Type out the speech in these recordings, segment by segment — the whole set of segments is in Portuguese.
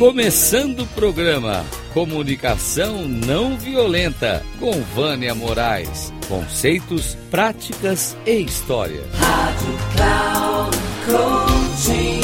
Começando o programa Comunicação Não Violenta com Vânia Moraes. Conceitos, práticas e história. Rádio Cloud Coaching.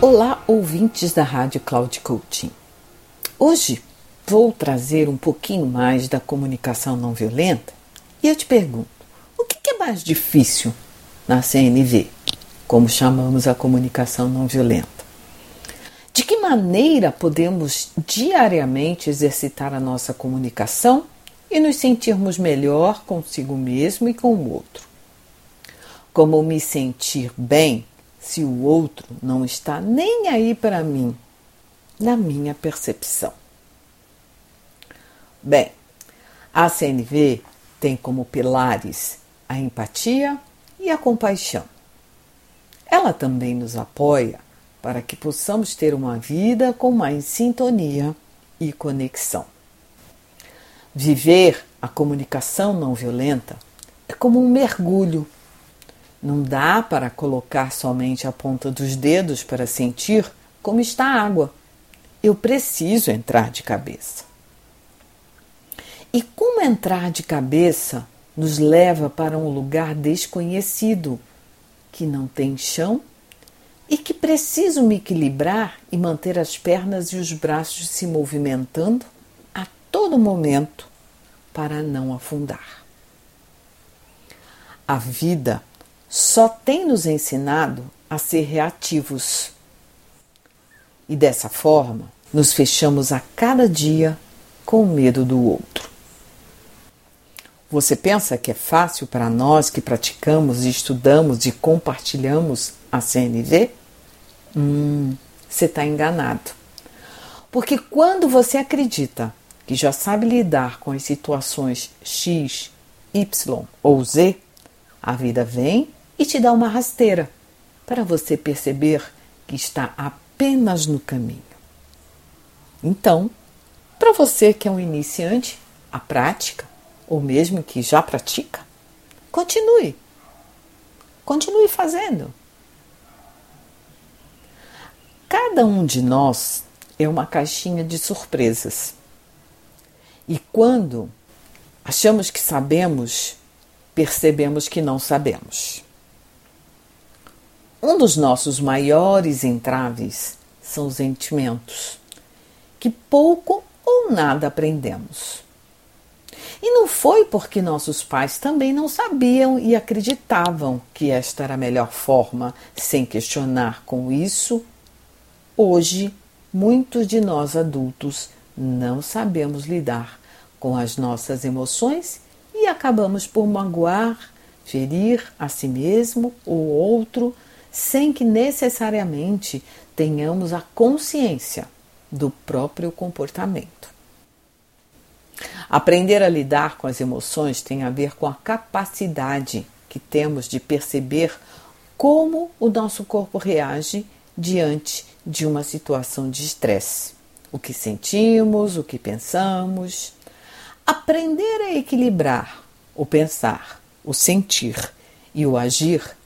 Olá, ouvintes da Rádio Cloud Coaching. Hoje vou trazer um pouquinho mais da comunicação não violenta e eu te pergunto: o que é mais difícil na CNV? Como chamamos a comunicação não violenta. De que maneira podemos diariamente exercitar a nossa comunicação e nos sentirmos melhor consigo mesmo e com o outro? Como me sentir bem se o outro não está nem aí para mim, na minha percepção? Bem, a CNV tem como pilares a empatia e a compaixão. Ela também nos apoia para que possamos ter uma vida com mais sintonia e conexão. Viver a comunicação não violenta é como um mergulho. Não dá para colocar somente a ponta dos dedos para sentir como está a água. Eu preciso entrar de cabeça. E como entrar de cabeça nos leva para um lugar desconhecido que não tem chão e que preciso me equilibrar e manter as pernas e os braços se movimentando a todo momento para não afundar. A vida só tem nos ensinado a ser reativos. E dessa forma, nos fechamos a cada dia com medo do outro. Você pensa que é fácil para nós que praticamos, estudamos e compartilhamos a CNV? Hum, você está enganado. Porque quando você acredita que já sabe lidar com as situações X, Y ou Z, a vida vem e te dá uma rasteira para você perceber que está apenas no caminho. Então, para você que é um iniciante, a prática ou mesmo que já pratica, continue. Continue fazendo. Cada um de nós é uma caixinha de surpresas. E quando achamos que sabemos, percebemos que não sabemos. Um dos nossos maiores entraves são os sentimentos, que pouco ou nada aprendemos. E não foi porque nossos pais também não sabiam e acreditavam que esta era a melhor forma, sem questionar com isso. Hoje, muitos de nós adultos não sabemos lidar com as nossas emoções e acabamos por magoar, ferir a si mesmo ou outro, sem que necessariamente tenhamos a consciência do próprio comportamento. Aprender a lidar com as emoções tem a ver com a capacidade que temos de perceber como o nosso corpo reage diante de uma situação de estresse. O que sentimos, o que pensamos. Aprender a equilibrar o pensar, o sentir e o agir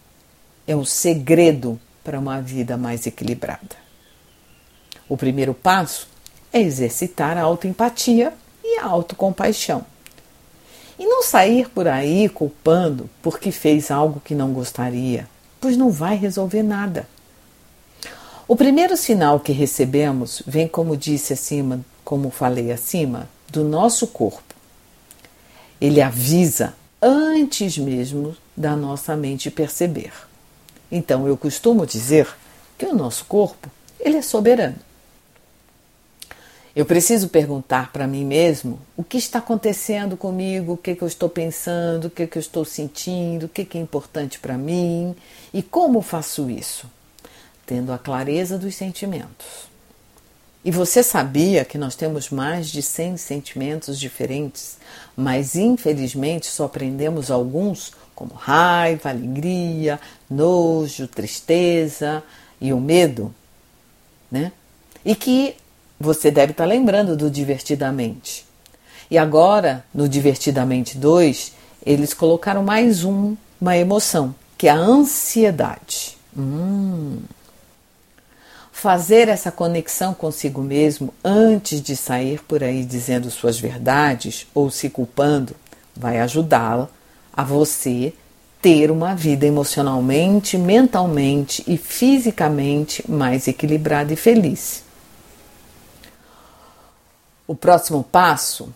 é o segredo para uma vida mais equilibrada. O primeiro passo é exercitar a autoempatia autocompaixão. E não sair por aí culpando porque fez algo que não gostaria, pois não vai resolver nada. O primeiro sinal que recebemos vem, como disse acima, como falei acima, do nosso corpo. Ele avisa antes mesmo da nossa mente perceber. Então eu costumo dizer que o nosso corpo, ele é soberano. Eu preciso perguntar para mim mesmo o que está acontecendo comigo, o que, que eu estou pensando, o que, que eu estou sentindo, o que, que é importante para mim e como faço isso, tendo a clareza dos sentimentos. E você sabia que nós temos mais de 100 sentimentos diferentes, mas infelizmente só aprendemos alguns, como raiva, alegria, nojo, tristeza e o medo, né? E que você deve estar tá lembrando do Divertidamente. E agora, no Divertidamente 2, eles colocaram mais um, uma emoção, que é a ansiedade. Hum, Fazer essa conexão consigo mesmo antes de sair por aí dizendo suas verdades ou se culpando vai ajudá-la a você ter uma vida emocionalmente, mentalmente e fisicamente mais equilibrada e feliz. O próximo passo,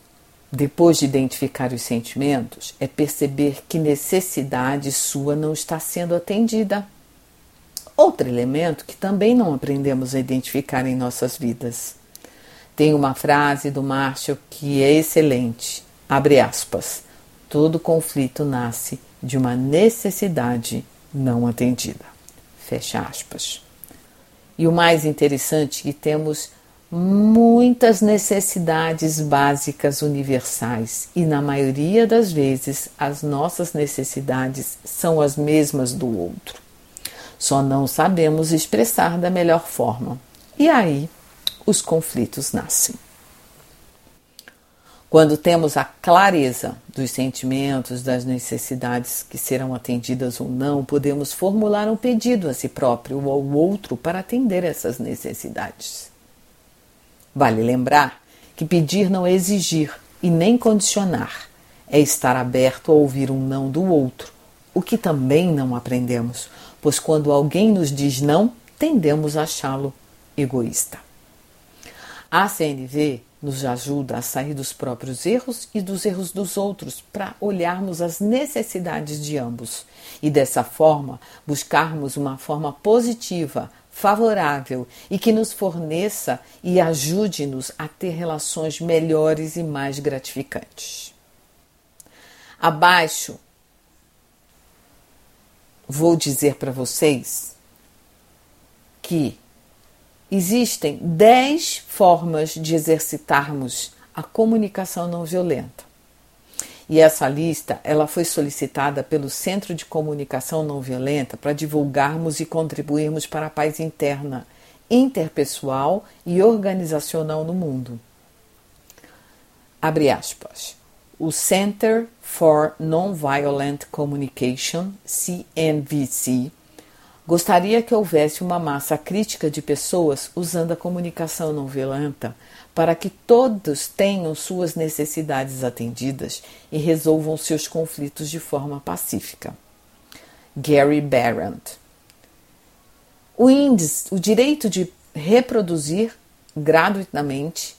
depois de identificar os sentimentos, é perceber que necessidade sua não está sendo atendida. Outro elemento que também não aprendemos a identificar em nossas vidas. Tem uma frase do Marshall que é excelente. Abre aspas. Todo conflito nasce de uma necessidade não atendida. Fecha aspas. E o mais interessante é que temos muitas necessidades básicas universais e na maioria das vezes as nossas necessidades são as mesmas do outro. Só não sabemos expressar da melhor forma. E aí os conflitos nascem. Quando temos a clareza dos sentimentos, das necessidades que serão atendidas ou não, podemos formular um pedido a si próprio ou ao outro para atender essas necessidades. Vale lembrar que pedir não é exigir e nem condicionar, é estar aberto a ouvir um não do outro, o que também não aprendemos, pois quando alguém nos diz não, tendemos a achá-lo egoísta. A CNV nos ajuda a sair dos próprios erros e dos erros dos outros para olharmos as necessidades de ambos e dessa forma buscarmos uma forma positiva, favorável e que nos forneça e ajude-nos a ter relações melhores e mais gratificantes. Abaixo, vou dizer para vocês que Existem 10 formas de exercitarmos a comunicação não violenta. E essa lista, ela foi solicitada pelo Centro de Comunicação Não Violenta para divulgarmos e contribuirmos para a paz interna, interpessoal e organizacional no mundo. Abre aspas. O Center for Nonviolent Communication, CNVC, Gostaria que houvesse uma massa crítica de pessoas usando a comunicação não violenta para que todos tenham suas necessidades atendidas e resolvam seus conflitos de forma pacífica. Gary Barrett. O índice, o direito de reproduzir gratuitamente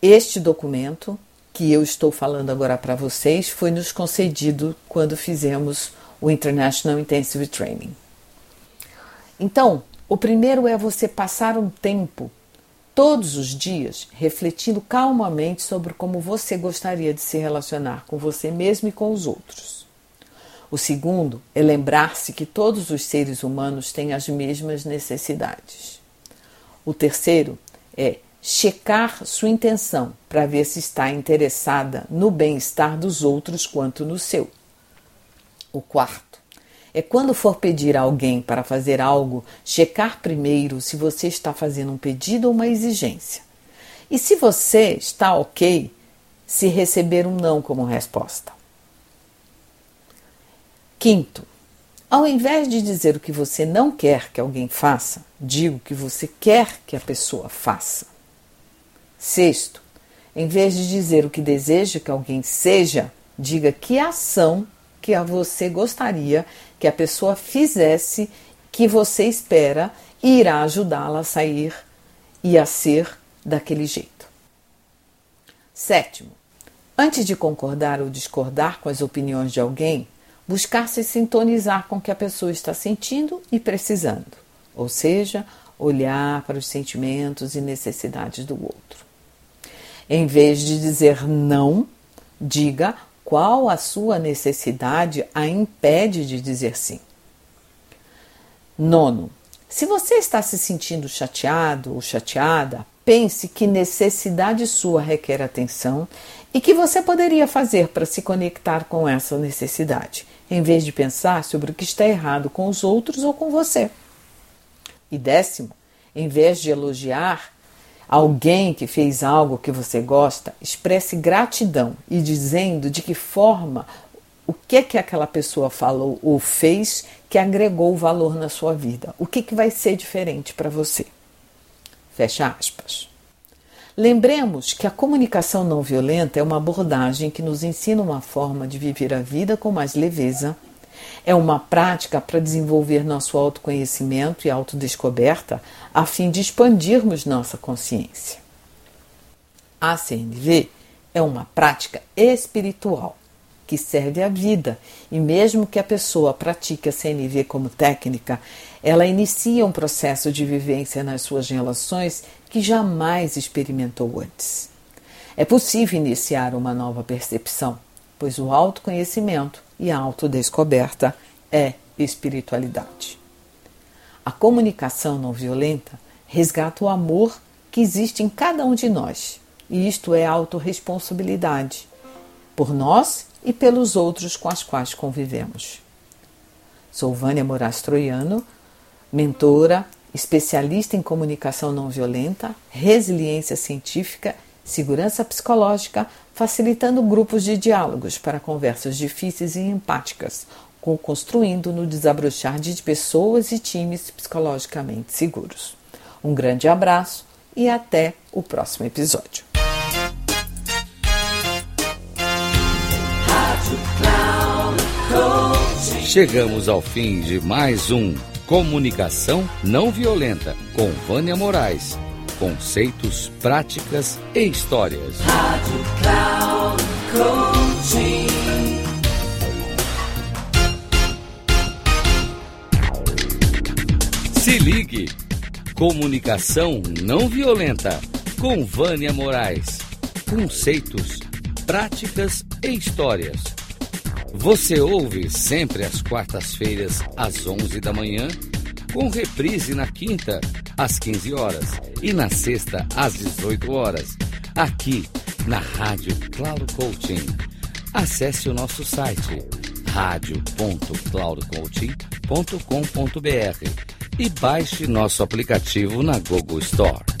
este documento que eu estou falando agora para vocês foi nos concedido quando fizemos o International Intensive Training. Então, o primeiro é você passar um tempo, todos os dias, refletindo calmamente sobre como você gostaria de se relacionar com você mesmo e com os outros. O segundo é lembrar-se que todos os seres humanos têm as mesmas necessidades. O terceiro é checar sua intenção para ver se está interessada no bem-estar dos outros quanto no seu. O quarto é quando for pedir a alguém para fazer algo, checar primeiro se você está fazendo um pedido ou uma exigência. E se você está ok, se receber um não como resposta. Quinto, ao invés de dizer o que você não quer que alguém faça, diga o que você quer que a pessoa faça. Sexto, em vez de dizer o que deseja que alguém seja, diga que ação que a você gostaria que a pessoa fizesse que você espera e irá ajudá-la a sair e a ser daquele jeito. Sétimo, antes de concordar ou discordar com as opiniões de alguém, buscar se sintonizar com o que a pessoa está sentindo e precisando, ou seja, olhar para os sentimentos e necessidades do outro. Em vez de dizer não, diga qual a sua necessidade a impede de dizer sim. Nono, se você está se sentindo chateado ou chateada, pense que necessidade sua requer atenção e que você poderia fazer para se conectar com essa necessidade, em vez de pensar sobre o que está errado com os outros ou com você. E décimo, em vez de elogiar, alguém que fez algo que você gosta, expresse gratidão e dizendo de que forma o que é que aquela pessoa falou ou fez que agregou valor na sua vida. O que, que vai ser diferente para você. Fecha aspas. Lembremos que a comunicação não violenta é uma abordagem que nos ensina uma forma de viver a vida com mais leveza. É uma prática para desenvolver nosso autoconhecimento e autodescoberta a fim de expandirmos nossa consciência. A CNV é uma prática espiritual que serve à vida, e mesmo que a pessoa pratique a CNV como técnica, ela inicia um processo de vivência nas suas relações que jamais experimentou antes. É possível iniciar uma nova percepção, pois o autoconhecimento e a autodescoberta é espiritualidade. A comunicação não violenta resgata o amor que existe em cada um de nós, e isto é autorresponsabilidade por nós e pelos outros com os quais convivemos. Sou Vânia Moraes Troiano, mentora, especialista em comunicação não violenta, resiliência científica, segurança psicológica, facilitando grupos de diálogos para conversas difíceis e empáticas, construindo no desabrochar de pessoas e times psicologicamente seguros. Um grande abraço e até o próximo episódio. Chegamos ao fim de mais um Comunicação Não Violenta com Vânia Moraes. Conceitos, práticas e histórias. Rádio Cloud Coaching. Se ligue. Comunicação Não Violenta com Vânia Moraes. Conceitos, práticas e histórias você ouve sempre às quartas-feiras, às 11 da manhã, com reprise na quinta, às 15 horas e na sexta, às 18 horas, aqui na Rádio Cloud Coaching. Acesse o nosso site radio.cloudcoaching.com.br e baixe nosso aplicativo na Google Store.